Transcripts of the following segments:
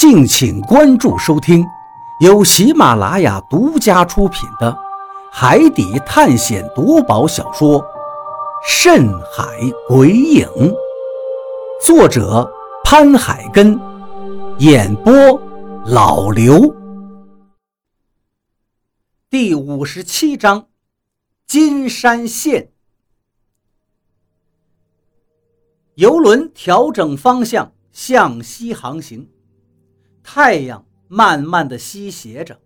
敬请关注收听，由喜马拉雅独家出品的《海底探险夺宝小说》《深海鬼影》，作者潘海根，演播老刘。第五十七章：金山县。游轮调整方向，向西航行。太阳慢慢的西斜着，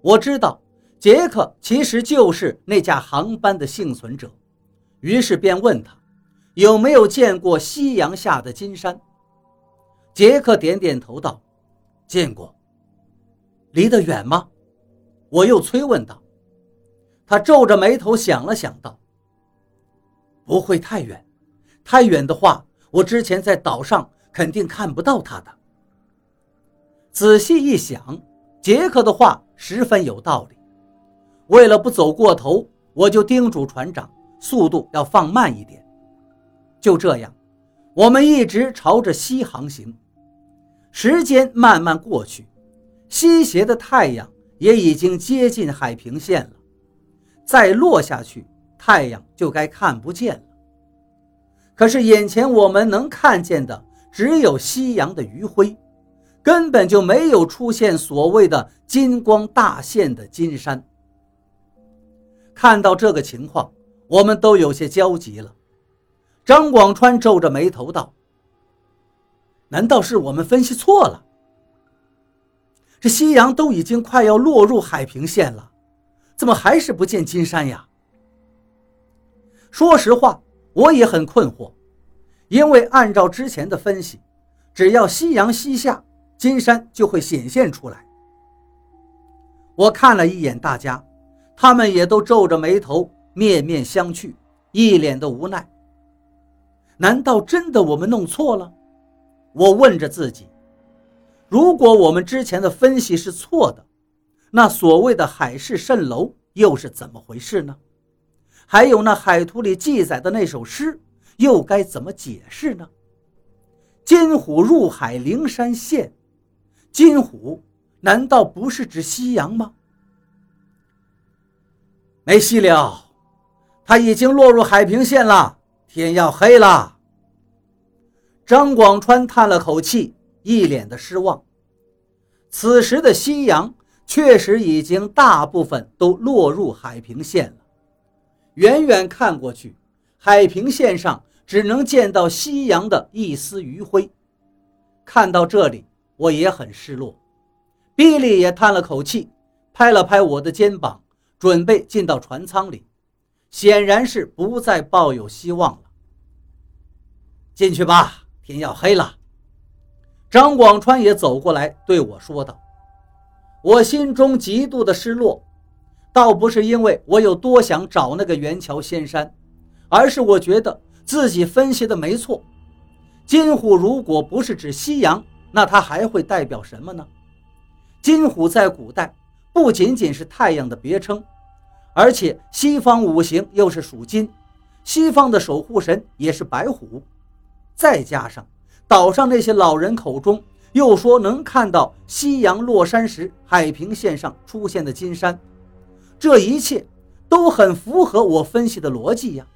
我知道杰克其实就是那架航班的幸存者，于是便问他有没有见过夕阳下的金山。杰克点点头道：“见过。”离得远吗？我又催问道。他皱着眉头想了想道：“不会太远，太远的话，我之前在岛上肯定看不到他的。”仔细一想，杰克的话十分有道理。为了不走过头，我就叮嘱船长速度要放慢一点。就这样，我们一直朝着西航行。时间慢慢过去，西斜的太阳也已经接近海平线了。再落下去，太阳就该看不见了。可是眼前我们能看见的只有夕阳的余晖。根本就没有出现所谓的金光大现的金山。看到这个情况，我们都有些焦急了。张广川皱着眉头道：“难道是我们分析错了？这夕阳都已经快要落入海平线了，怎么还是不见金山呀？”说实话，我也很困惑，因为按照之前的分析，只要夕阳西下。金山就会显现出来。我看了一眼大家，他们也都皱着眉头，面面相觑，一脸的无奈。难道真的我们弄错了？我问着自己。如果我们之前的分析是错的，那所谓的海市蜃楼又是怎么回事呢？还有那海图里记载的那首诗，又该怎么解释呢？金虎入海，灵山现。金虎难道不是指夕阳吗？没戏了，他已经落入海平线了，天要黑了。张广川叹了口气，一脸的失望。此时的夕阳确实已经大部分都落入海平线了，远远看过去，海平线上只能见到夕阳的一丝余晖。看到这里。我也很失落，比利也叹了口气，拍了拍我的肩膀，准备进到船舱里，显然是不再抱有希望了。进去吧，天要黑了。张广川也走过来对我说道：“我心中极度的失落，倒不是因为我有多想找那个元桥仙山，而是我觉得自己分析的没错，金虎如果不是指夕阳。”那它还会代表什么呢？金虎在古代不仅仅是太阳的别称，而且西方五行又是属金，西方的守护神也是白虎，再加上岛上那些老人口中又说能看到夕阳落山时海平线上出现的金山，这一切都很符合我分析的逻辑呀。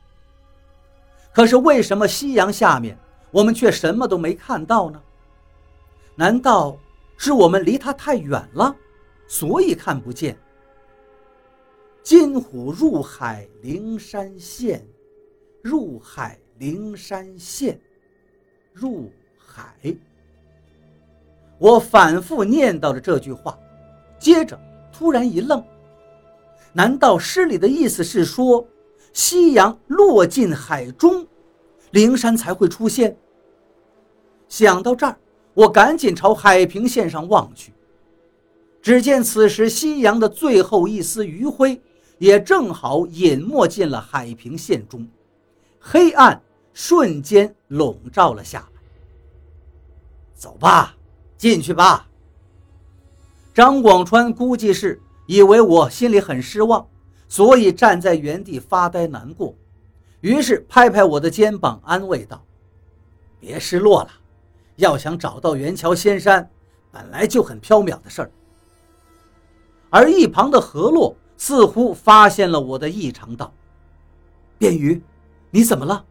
可是为什么夕阳下面我们却什么都没看到呢？难道是我们离他太远了，所以看不见？金虎入海，灵山现；入海，灵山现；入海。我反复念叨着这句话，接着突然一愣：难道诗里的意思是说，夕阳落进海中，灵山才会出现？想到这儿。我赶紧朝海平线上望去，只见此时夕阳的最后一丝余晖也正好隐没进了海平线中，黑暗瞬间笼罩了下来。走吧，进去吧。张广川估计是以为我心里很失望，所以站在原地发呆难过，于是拍拍我的肩膀安慰道：“别失落了。”要想找到元桥仙山，本来就很缥缈的事儿。而一旁的何洛似乎发现了我的异常，道：“便鱼，你怎么了？”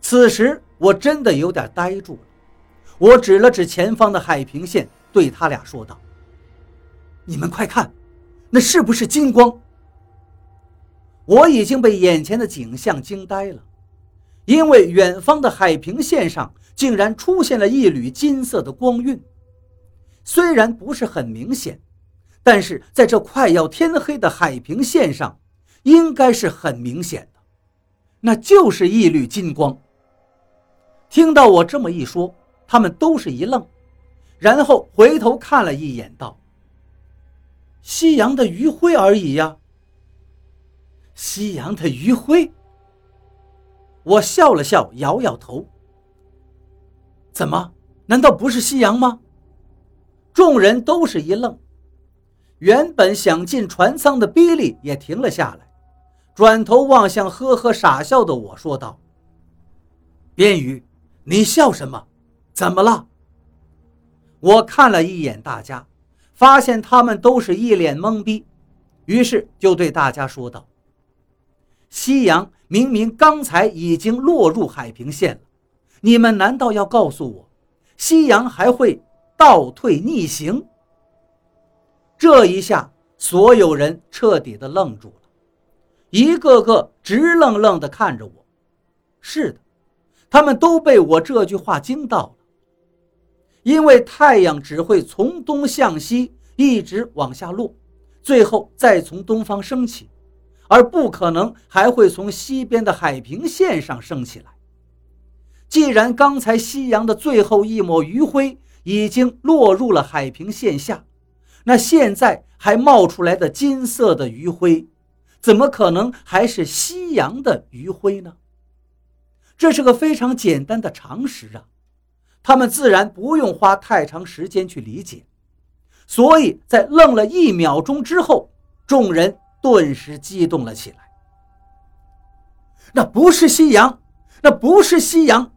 此时我真的有点呆住了。我指了指前方的海平线，对他俩说道：“你们快看，那是不是金光？”我已经被眼前的景象惊呆了，因为远方的海平线上竟然出现了一缕金色的光晕。虽然不是很明显，但是在这快要天黑的海平线上，应该是很明显的，那就是一缕金光。听到我这么一说，他们都是一愣，然后回头看了一眼，道：“夕阳的余晖而已呀。”夕阳的余晖，我笑了笑，摇摇头。怎么？难道不是夕阳吗？众人都是一愣。原本想进船舱的比利也停了下来，转头望向呵呵傻笑的我说道：“边宇，你笑什么？怎么了？”我看了一眼大家，发现他们都是一脸懵逼，于是就对大家说道。夕阳明明刚才已经落入海平线了，你们难道要告诉我，夕阳还会倒退逆行？这一下，所有人彻底的愣住了，一个个直愣愣的看着我。是的，他们都被我这句话惊到了，因为太阳只会从东向西一直往下落，最后再从东方升起。而不可能还会从西边的海平线上升起来。既然刚才夕阳的最后一抹余晖已经落入了海平线下，那现在还冒出来的金色的余晖，怎么可能还是夕阳的余晖呢？这是个非常简单的常识啊，他们自然不用花太长时间去理解。所以在愣了一秒钟之后，众人。顿时激动了起来。那不是夕阳，那不是夕阳，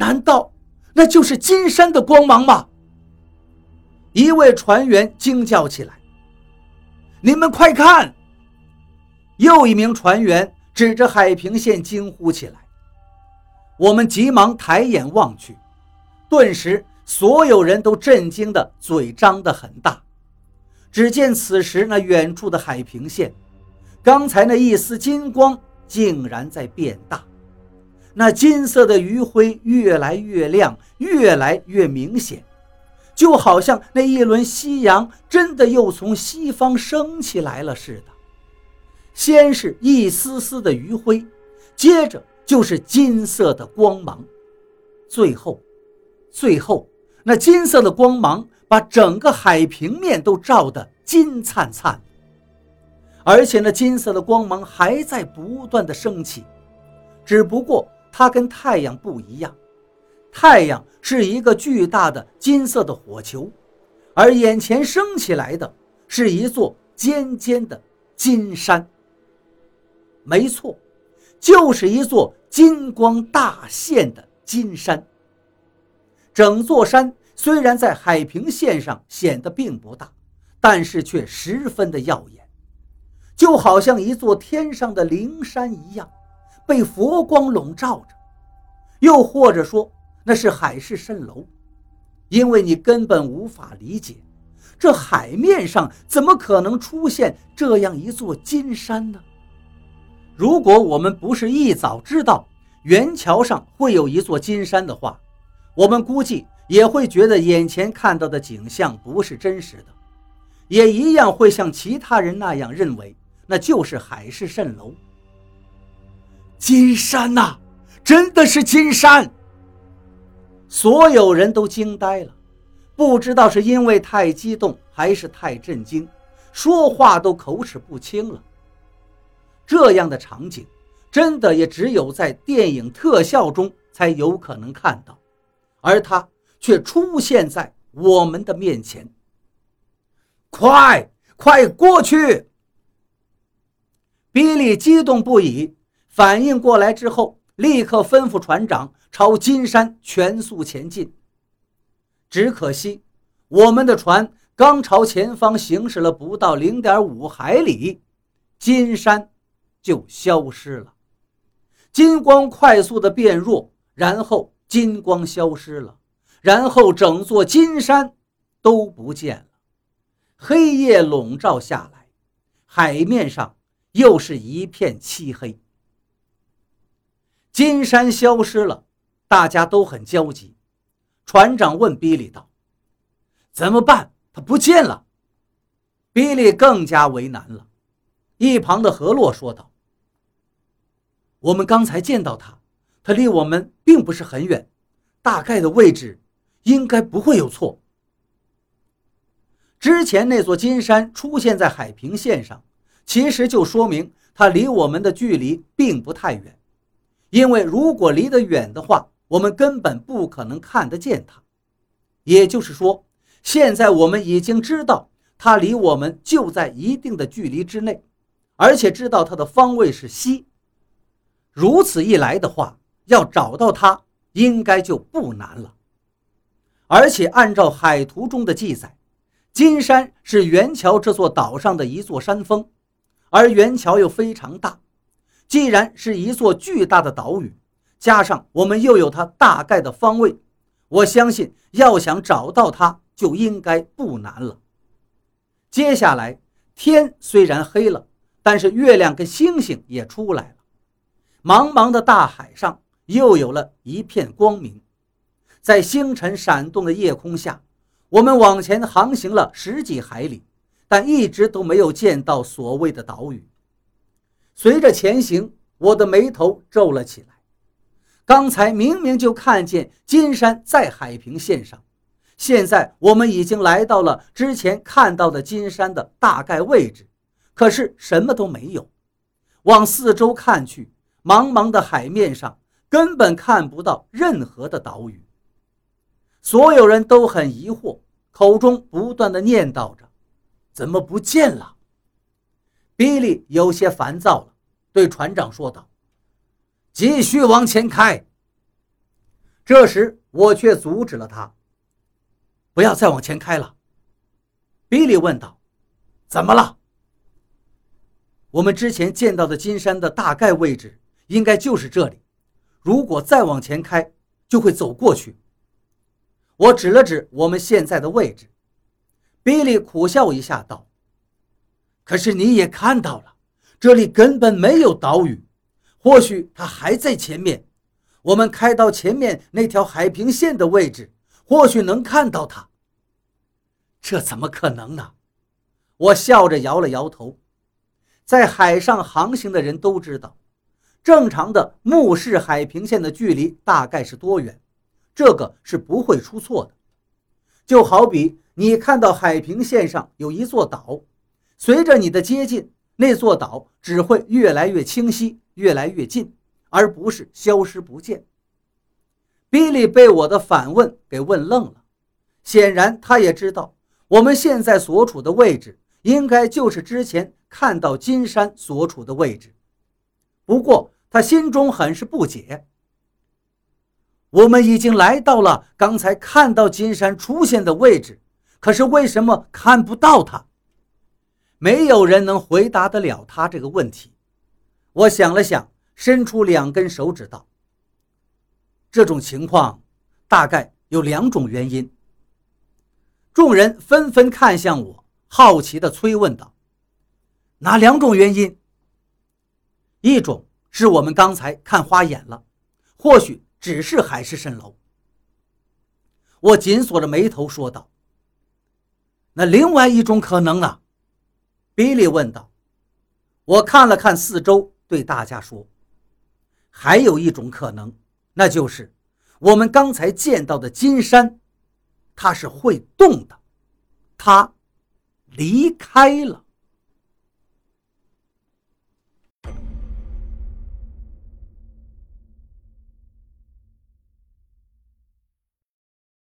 难道那就是金山的光芒吗？一位船员惊叫起来：“你们快看！”又一名船员指着海平线惊呼起来。我们急忙抬眼望去，顿时所有人都震惊的嘴张得很大。只见此时那远处的海平线，刚才那一丝金光竟然在变大，那金色的余晖越来越亮，越来越明显，就好像那一轮夕阳真的又从西方升起来了似的。先是一丝丝的余晖，接着就是金色的光芒，最后，最后那金色的光芒。把整个海平面都照得金灿灿，而且那金色的光芒还在不断的升起。只不过它跟太阳不一样，太阳是一个巨大的金色的火球，而眼前升起来的是一座尖尖的金山。没错，就是一座金光大现的金山。整座山。虽然在海平线上显得并不大，但是却十分的耀眼，就好像一座天上的灵山一样，被佛光笼罩着。又或者说，那是海市蜃楼，因为你根本无法理解，这海面上怎么可能出现这样一座金山呢？如果我们不是一早知道元桥上会有一座金山的话，我们估计。也会觉得眼前看到的景象不是真实的，也一样会像其他人那样认为那就是海市蜃楼。金山呐，真的是金山！所有人都惊呆了，不知道是因为太激动还是太震惊，说话都口齿不清了。这样的场景，真的也只有在电影特效中才有可能看到，而他。却出现在我们的面前。快，快过去！比利激动不已，反应过来之后，立刻吩咐船长朝金山全速前进。只可惜我们的船刚朝前方行驶了不到零点五海里，金山就消失了。金光快速的变弱，然后金光消失了，然后整座金山都不见了。黑夜笼罩下来，海面上又是一片漆黑。金山消失了，大家都很焦急。船长问比利道：“怎么办？他不见了。”比利更加为难了。一旁的何洛说道：“我们刚才见到他，他离我们并不是很远，大概的位置应该不会有错。之前那座金山出现在海平线上，其实就说明它离我们的距离并不太远。”因为如果离得远的话，我们根本不可能看得见它。也就是说，现在我们已经知道它离我们就在一定的距离之内，而且知道它的方位是西。如此一来的话，要找到它应该就不难了。而且按照海图中的记载，金山是元桥这座岛上的一座山峰，而元桥又非常大。既然是一座巨大的岛屿，加上我们又有它大概的方位，我相信要想找到它就应该不难了。接下来，天虽然黑了，但是月亮跟星星也出来了，茫茫的大海上又有了一片光明。在星辰闪动的夜空下，我们往前航行了十几海里，但一直都没有见到所谓的岛屿。随着前行，我的眉头皱了起来。刚才明明就看见金山在海平线上，现在我们已经来到了之前看到的金山的大概位置，可是什么都没有。往四周看去，茫茫的海面上根本看不到任何的岛屿。所有人都很疑惑，口中不断的念叨着：“怎么不见了？”比利有些烦躁了。对船长说道：“继续往前开。”这时我却阻止了他：“不要再往前开了。”比利问道：“怎么了？”我们之前见到的金山的大概位置应该就是这里，如果再往前开，就会走过去。我指了指我们现在的位置。比利苦笑一下道：“可是你也看到了。”这里根本没有岛屿，或许它还在前面。我们开到前面那条海平线的位置，或许能看到它。这怎么可能呢？我笑着摇了摇头。在海上航行的人都知道，正常的目视海平线的距离大概是多远，这个是不会出错的。就好比你看到海平线上有一座岛，随着你的接近。那座岛只会越来越清晰，越来越近，而不是消失不见。比利被我的反问给问愣了，显然他也知道我们现在所处的位置应该就是之前看到金山所处的位置。不过他心中很是不解：我们已经来到了刚才看到金山出现的位置，可是为什么看不到它？没有人能回答得了他这个问题。我想了想，伸出两根手指道：“这种情况大概有两种原因。”众人纷纷看向我，好奇地催问道：“哪两种原因？”一种是我们刚才看花眼了，或许只是海市蜃楼。我紧锁着眉头说道：“那另外一种可能呢？”比利问道：“我看了看四周，对大家说，还有一种可能，那就是我们刚才见到的金山，它是会动的，它离开了。”